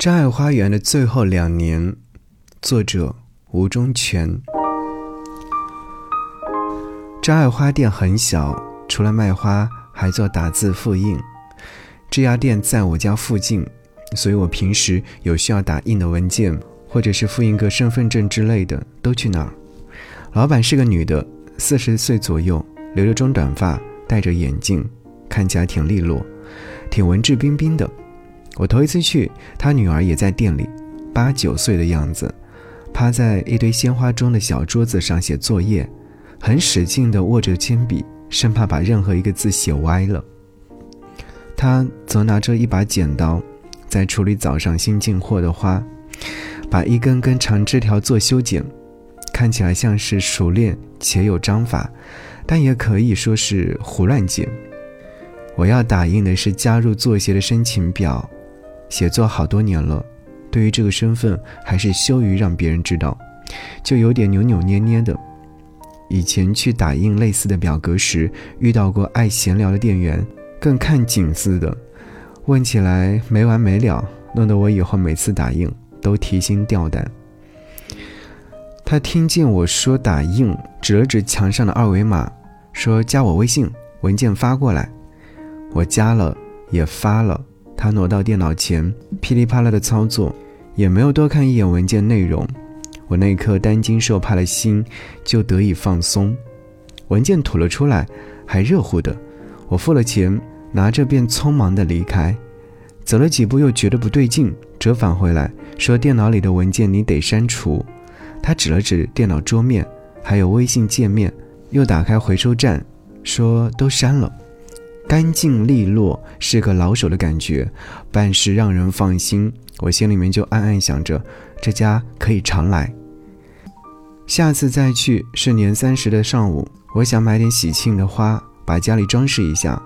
真爱花园的最后两年，作者吴忠全。真爱花店很小，除了卖花，还做打字复印。这家店在我家附近，所以我平时有需要打印的文件，或者是复印个身份证之类的，都去那儿。老板是个女的，四十岁左右，留着中短发，戴着眼镜，看起来挺利落，挺文质彬彬的。我头一次去，他女儿也在店里，八九岁的样子，趴在一堆鲜花中的小桌子上写作业，很使劲地握着铅笔，生怕把任何一个字写歪了。他则拿着一把剪刀，在处理早上新进货的花，把一根根长枝条做修剪，看起来像是熟练且有章法，但也可以说是胡乱剪。我要打印的是加入作协的申请表。写作好多年了，对于这个身份还是羞于让别人知道，就有点扭扭捏捏的。以前去打印类似的表格时，遇到过爱闲聊的店员，更看景似的，问起来没完没了，弄得我以后每次打印都提心吊胆。他听见我说打印，指了指墙上的二维码，说加我微信，文件发过来。我加了，也发了。他挪到电脑前，噼里啪啦的操作，也没有多看一眼文件内容。我那颗担惊受怕的心就得以放松。文件吐了出来，还热乎的。我付了钱，拿着便匆忙地离开。走了几步，又觉得不对劲，折返回来，说电脑里的文件你得删除。他指了指电脑桌面，还有微信界面，又打开回收站，说都删了。干净利落是个老手的感觉，办事让人放心。我心里面就暗暗想着，这家可以常来。下次再去是年三十的上午，我想买点喜庆的花，把家里装饰一下。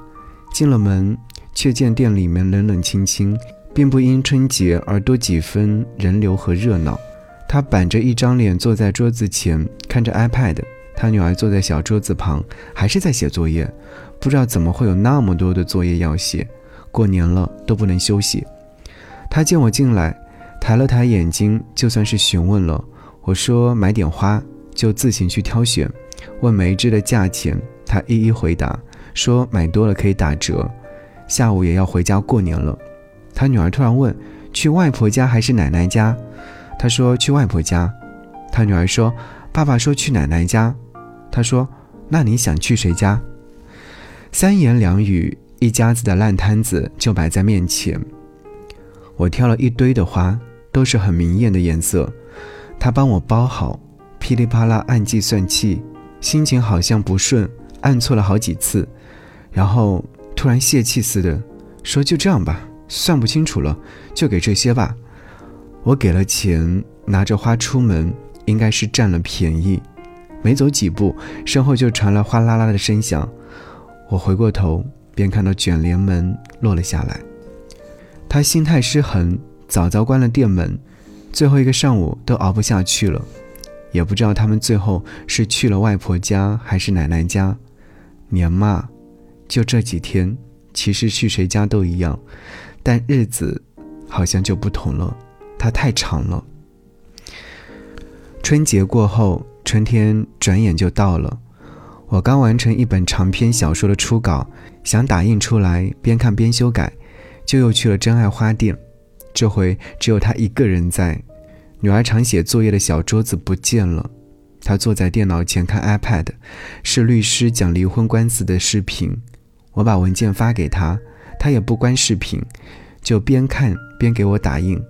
进了门，却见店里面冷冷清清，并不因春节而多几分人流和热闹。他板着一张脸坐在桌子前，看着 iPad。他女儿坐在小桌子旁，还是在写作业。不知道怎么会有那么多的作业要写，过年了都不能休息。他见我进来，抬了抬眼睛，就算是询问了。我说买点花，就自行去挑选。问每一支的价钱，他一一回答，说买多了可以打折。下午也要回家过年了。他女儿突然问：去外婆家还是奶奶家？他说去外婆家。他女儿说：爸爸说去奶奶家。他说：“那你想去谁家？”三言两语，一家子的烂摊子就摆在面前。我挑了一堆的花，都是很明艳的颜色。他帮我包好，噼里啪啦按计算器，心情好像不顺，按错了好几次，然后突然泄气似的说：“就这样吧，算不清楚了，就给这些吧。”我给了钱，拿着花出门，应该是占了便宜。没走几步，身后就传来哗啦啦的声响。我回过头，便看到卷帘门落了下来。他心态失衡，早早关了店门。最后一个上午都熬不下去了，也不知道他们最后是去了外婆家还是奶奶家。年嘛，就这几天，其实去谁家都一样，但日子好像就不同了。它太长了。春节过后。春天转眼就到了，我刚完成一本长篇小说的初稿，想打印出来，边看边修改，就又去了真爱花店。这回只有他一个人在，女儿常写作业的小桌子不见了。他坐在电脑前看 iPad，是律师讲离婚官司的视频。我把文件发给他，他也不关视频，就边看边给我打印。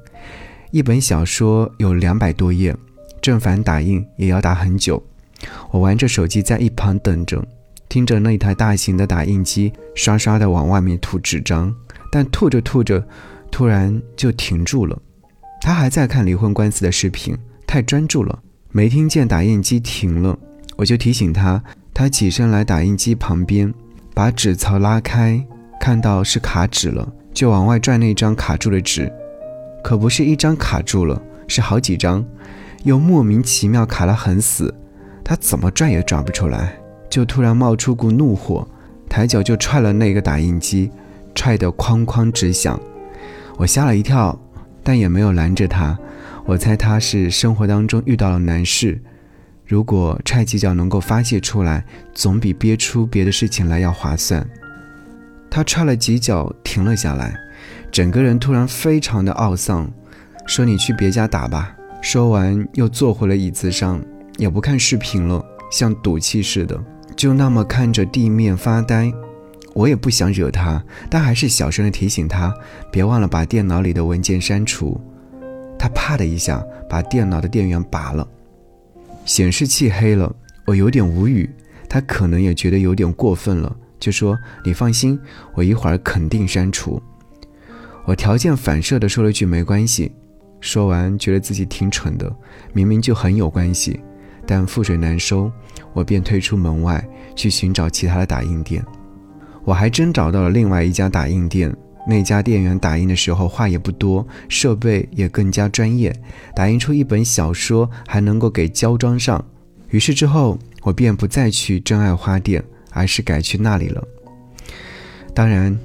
一本小说有两百多页。正反打印也要打很久，我玩着手机在一旁等着，听着那台大型的打印机刷刷的往外面吐纸张，但吐着吐着，突然就停住了。他还在看离婚官司的视频，太专注了，没听见打印机停了。我就提醒他，他起身来打印机旁边，把纸槽拉开，看到是卡纸了，就往外拽那张卡住的纸，可不是一张卡住了，是好几张。又莫名其妙卡了很死，他怎么转也转不出来，就突然冒出股怒火，抬脚就踹了那个打印机，踹得哐哐直响。我吓了一跳，但也没有拦着他。我猜他是生活当中遇到了难事，如果踹几脚能够发泄出来，总比憋出别的事情来要划算。他踹了几脚，停了下来，整个人突然非常的懊丧，说：“你去别家打吧。”说完又坐回了椅子上，也不看视频了，像赌气似的，就那么看着地面发呆。我也不想惹他，但还是小声的提醒他，别忘了把电脑里的文件删除。他啪的一下把电脑的电源拔了，显示器黑了。我有点无语，他可能也觉得有点过分了，就说：“你放心，我一会儿肯定删除。”我条件反射的说了句“没关系”，说完觉得自己挺蠢的，明明就很有关系，但覆水难收，我便退出门外去寻找其他的打印店。我还真找到了另外一家打印店。那家店员打印的时候话也不多，设备也更加专业，打印出一本小说还能够给胶装上。于是之后我便不再去真爱花店，而是改去那里了。当然，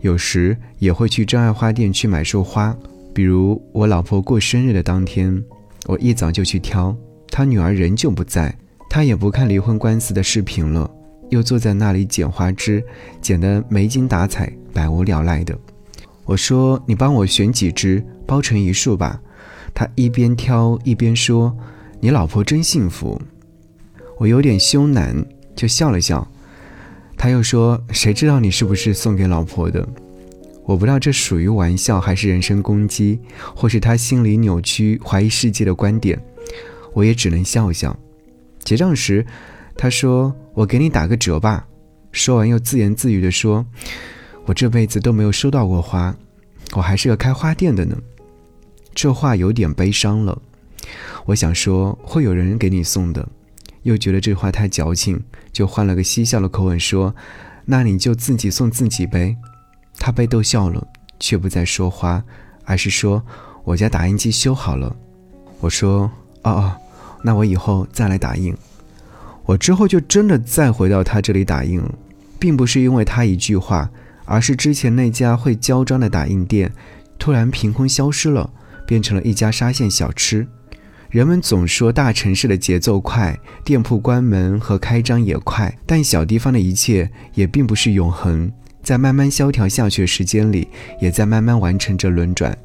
有时也会去真爱花店去买束花，比如我老婆过生日的当天，我一早就去挑。她女儿仍旧不在，她也不看离婚官司的视频了。又坐在那里捡花枝，捡得没精打采、百无聊赖的。我说：“你帮我选几枝，包成一束吧。”他一边挑一边说：“你老婆真幸福。”我有点羞赧，就笑了笑。他又说：“谁知道你是不是送给老婆的？”我不知道这属于玩笑还是人身攻击，或是他心里扭曲、怀疑世界的观点。我也只能笑笑。结账时。他说：“我给你打个折吧。”说完又自言自语地说：“我这辈子都没有收到过花，我还是个开花店的呢。”这话有点悲伤了。我想说会有人给你送的，又觉得这话太矫情，就换了个嬉笑的口吻说：“那你就自己送自己呗。”他被逗笑了，却不再说话，而是说：“我家打印机修好了。”我说：“哦哦，那我以后再来打印。”我之后就真的再回到他这里打印了，并不是因为他一句话，而是之前那家会胶装的打印店，突然凭空消失了，变成了一家沙县小吃。人们总说大城市的节奏快，店铺关门和开张也快，但小地方的一切也并不是永恒，在慢慢萧条下去的时间里，也在慢慢完成着轮转。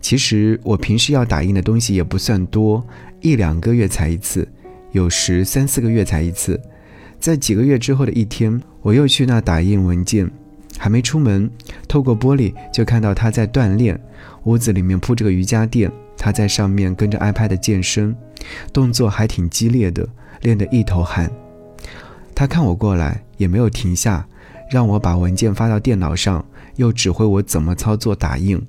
其实我平时要打印的东西也不算多，一两个月才一次。有时三四个月才一次，在几个月之后的一天，我又去那打印文件，还没出门，透过玻璃就看到他在锻炼。屋子里面铺着个瑜伽垫，他在上面跟着 iPad 健身，动作还挺激烈的，练得一头汗。他看我过来，也没有停下，让我把文件发到电脑上，又指挥我怎么操作打印。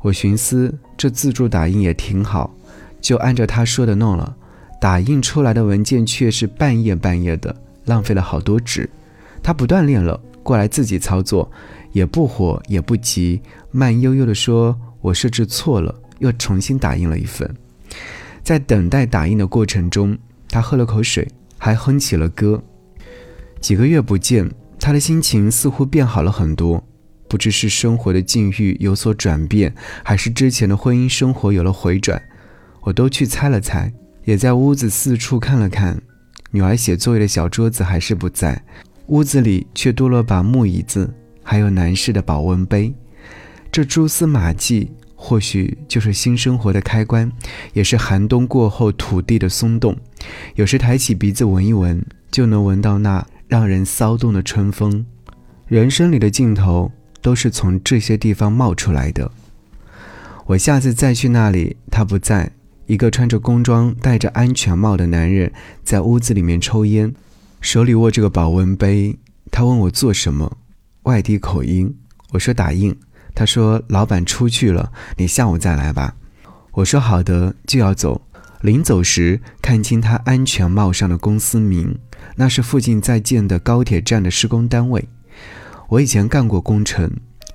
我寻思这自助打印也挺好，就按照他说的弄了。打印出来的文件却是半夜半夜的，浪费了好多纸。他不锻炼了，过来自己操作，也不火也不急，慢悠悠地说：“我设置错了。”又重新打印了一份。在等待打印的过程中，他喝了口水，还哼起了歌。几个月不见，他的心情似乎变好了很多。不知是生活的境遇有所转变，还是之前的婚姻生活有了回转，我都去猜了猜。也在屋子四处看了看，女儿写作业的小桌子还是不在，屋子里却多了把木椅子，还有男士的保温杯。这蛛丝马迹，或许就是新生活的开关，也是寒冬过后土地的松动。有时抬起鼻子闻一闻，就能闻到那让人骚动的春风。人生里的尽头，都是从这些地方冒出来的。我下次再去那里，他不在。一个穿着工装、戴着安全帽的男人在屋子里面抽烟，手里握着个保温杯。他问我做什么，外地口音。我说打印。他说老板出去了，你下午再来吧。我说好的，就要走。临走时看清他安全帽上的公司名，那是附近在建的高铁站的施工单位。我以前干过工程，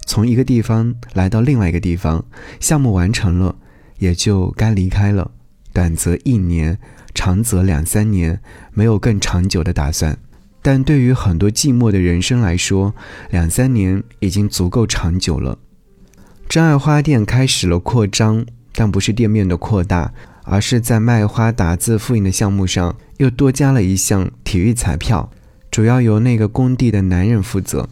从一个地方来到另外一个地方，项目完成了。也就该离开了，短则一年，长则两三年，没有更长久的打算。但对于很多寂寞的人生来说，两三年已经足够长久了。真爱花店开始了扩张，但不是店面的扩大，而是在卖花打字复印的项目上又多加了一项体育彩票，主要由那个工地的男人负责。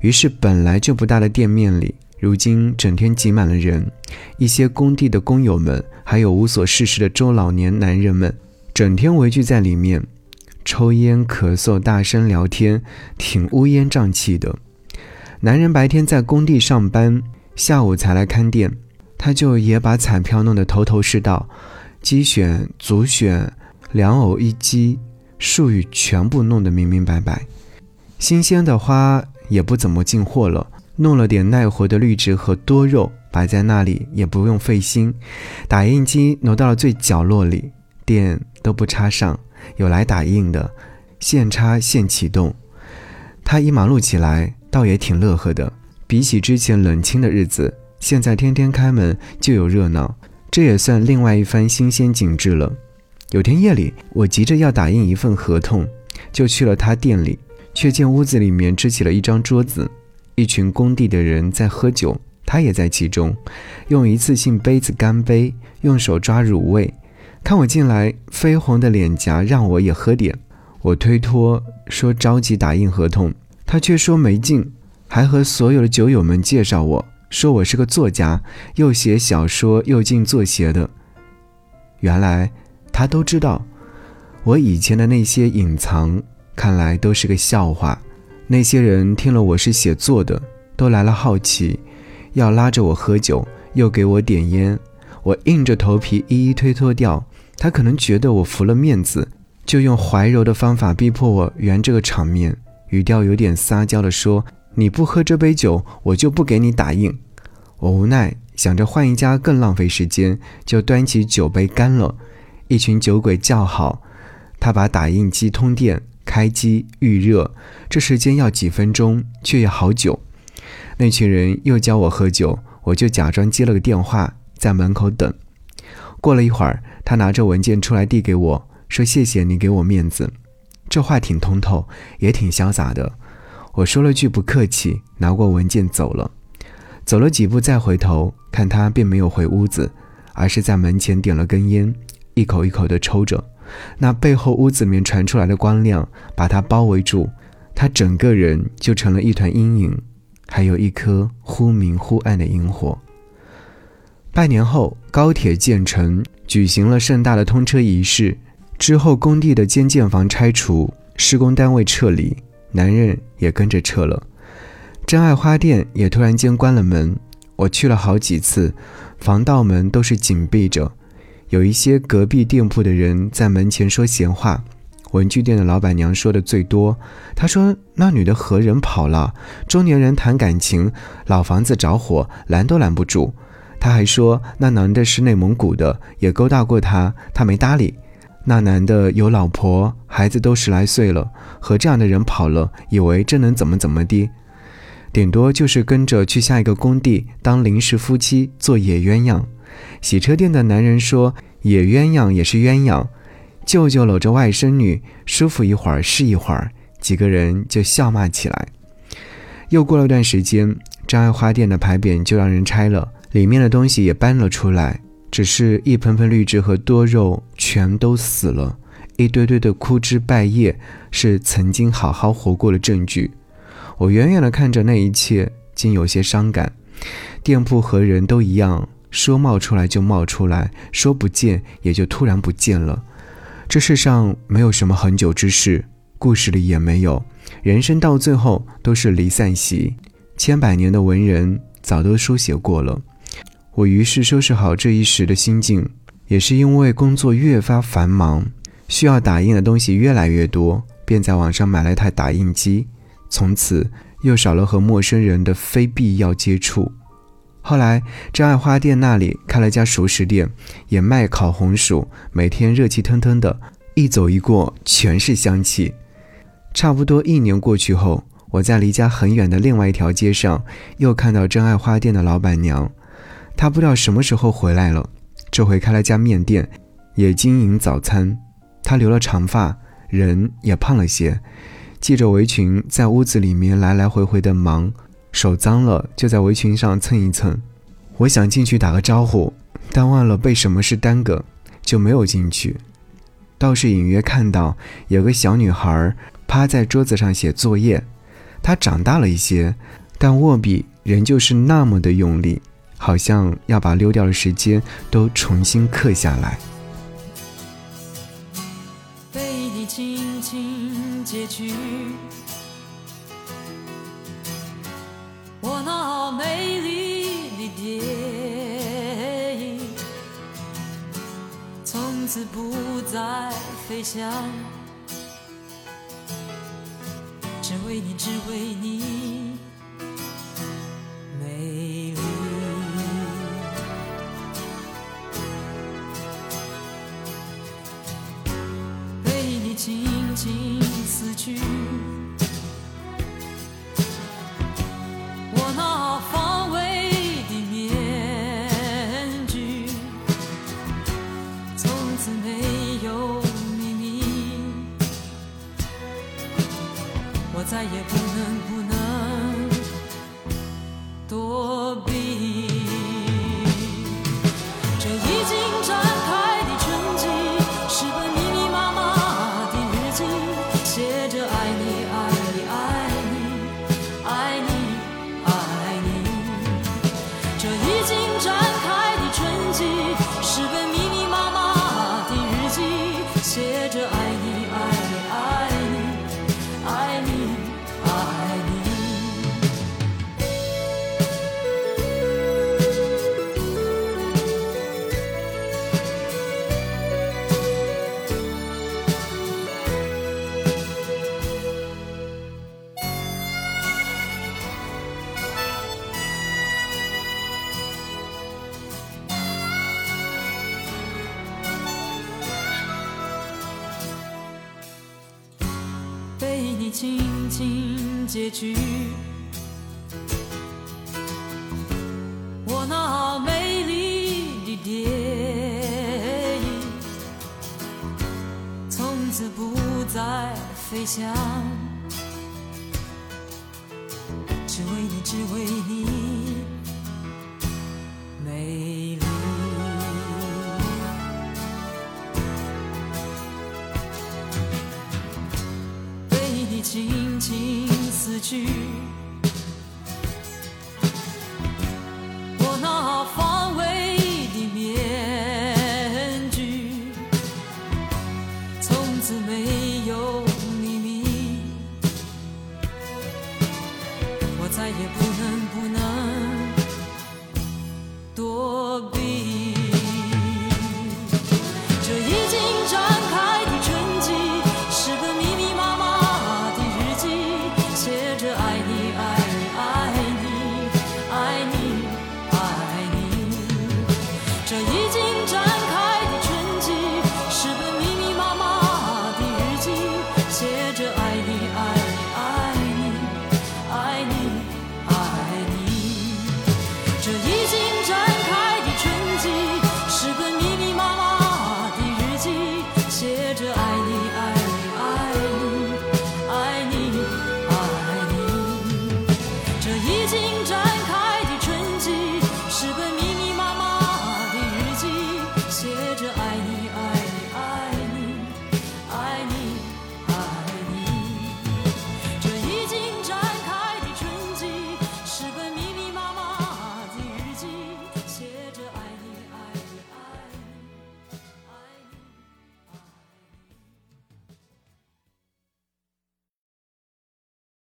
于是本来就不大的店面里，如今整天挤满了人。一些工地的工友们，还有无所事事的中老年男人们，整天围聚在里面，抽烟、咳嗽、大声聊天，挺乌烟瘴气的。男人白天在工地上班。下午才来看店，他就也把彩票弄得头头是道，鸡选、组选、两偶一鸡，术语全部弄得明明白白。新鲜的花也不怎么进货了，弄了点耐活的绿植和多肉摆在那里，也不用费心。打印机挪到了最角落里，电都不插上，有来打印的，现插现启动。他一忙碌起来，倒也挺乐呵的。比起之前冷清的日子，现在天天开门就有热闹，这也算另外一番新鲜景致了。有天夜里，我急着要打印一份合同，就去了他店里，却见屋子里面支起了一张桌子，一群工地的人在喝酒，他也在其中，用一次性杯子干杯，用手抓乳味。看我进来，绯红的脸颊让我也喝点。我推脱说着急打印合同，他却说没劲。还和所有的酒友们介绍我说我是个作家，又写小说又进作协的。原来他都知道，我以前的那些隐藏，看来都是个笑话。那些人听了我是写作的，都来了好奇，要拉着我喝酒，又给我点烟。我硬着头皮一一推脱掉。他可能觉得我服了面子，就用怀柔的方法逼迫我圆这个场面，语调有点撒娇的说。你不喝这杯酒，我就不给你打印。我无奈，想着换一家更浪费时间，就端起酒杯干了。一群酒鬼叫好，他把打印机通电、开机、预热，这时间要几分钟，却也好久。那群人又教我喝酒，我就假装接了个电话，在门口等。过了一会儿，他拿着文件出来递给我，说：“谢谢你给我面子。”这话挺通透，也挺潇洒的。我说了句不客气，拿过文件走了。走了几步，再回头看他，并没有回屋子，而是在门前点了根烟，一口一口地抽着。那背后屋子里面传出来的光亮，把他包围住，他整个人就成了一团阴影，还有一颗忽明忽暗的萤火。半年后，高铁建成，举行了盛大的通车仪式。之后，工地的监建房拆除，施工单位撤离。男人也跟着撤了，真爱花店也突然间关了门。我去了好几次，防盗门都是紧闭着，有一些隔壁店铺的人在门前说闲话。文具店的老板娘说的最多，她说那女的和人跑了，中年人谈感情，老房子着火，拦都拦不住。她还说那男的是内蒙古的，也勾搭过她，她没搭理。那男的有老婆，孩子都十来岁了，和这样的人跑了，以为这能怎么怎么的？顶多就是跟着去下一个工地当临时夫妻做野鸳鸯。洗车店的男人说，野鸳鸯也是鸳鸯，舅舅搂着外甥女，舒服一会儿是一会儿，几个人就笑骂起来。又过了段时间，张爱花店的牌匾就让人拆了，里面的东西也搬了出来。只是一盆盆绿植和多肉全都死了，一堆堆的枯枝败叶是曾经好好活过的证据。我远远地看着那一切，竟有些伤感。店铺和人都一样，说冒出来就冒出来，说不见也就突然不见了。这世上没有什么恒久之事，故事里也没有。人生到最后都是离散席，千百年的文人早都书写过了。我于是收拾好这一时的心境，也是因为工作越发繁忙，需要打印的东西越来越多，便在网上买了一台打印机。从此又少了和陌生人的非必要接触。后来，真爱花店那里开了家熟食店，也卖烤红薯，每天热气腾腾的，一走一过全是香气。差不多一年过去后，我在离家很远的另外一条街上，又看到真爱花店的老板娘。她不知道什么时候回来了，这回开了家面店，也经营早餐。她留了长发，人也胖了些，系着围裙在屋子里面来来回回的忙，手脏了就在围裙上蹭一蹭。我想进去打个招呼，但忘了被什么事耽搁，就没有进去。倒是隐约看到有个小女孩趴在桌子上写作业，她长大了一些，但握笔仍旧是那么的用力，好像要把溜掉的时间都重新刻下来。在飞翔，只为你，只为你，轻轻截取，我那美丽的电影，从此不再飞翔，只为你，只为你，美心死去。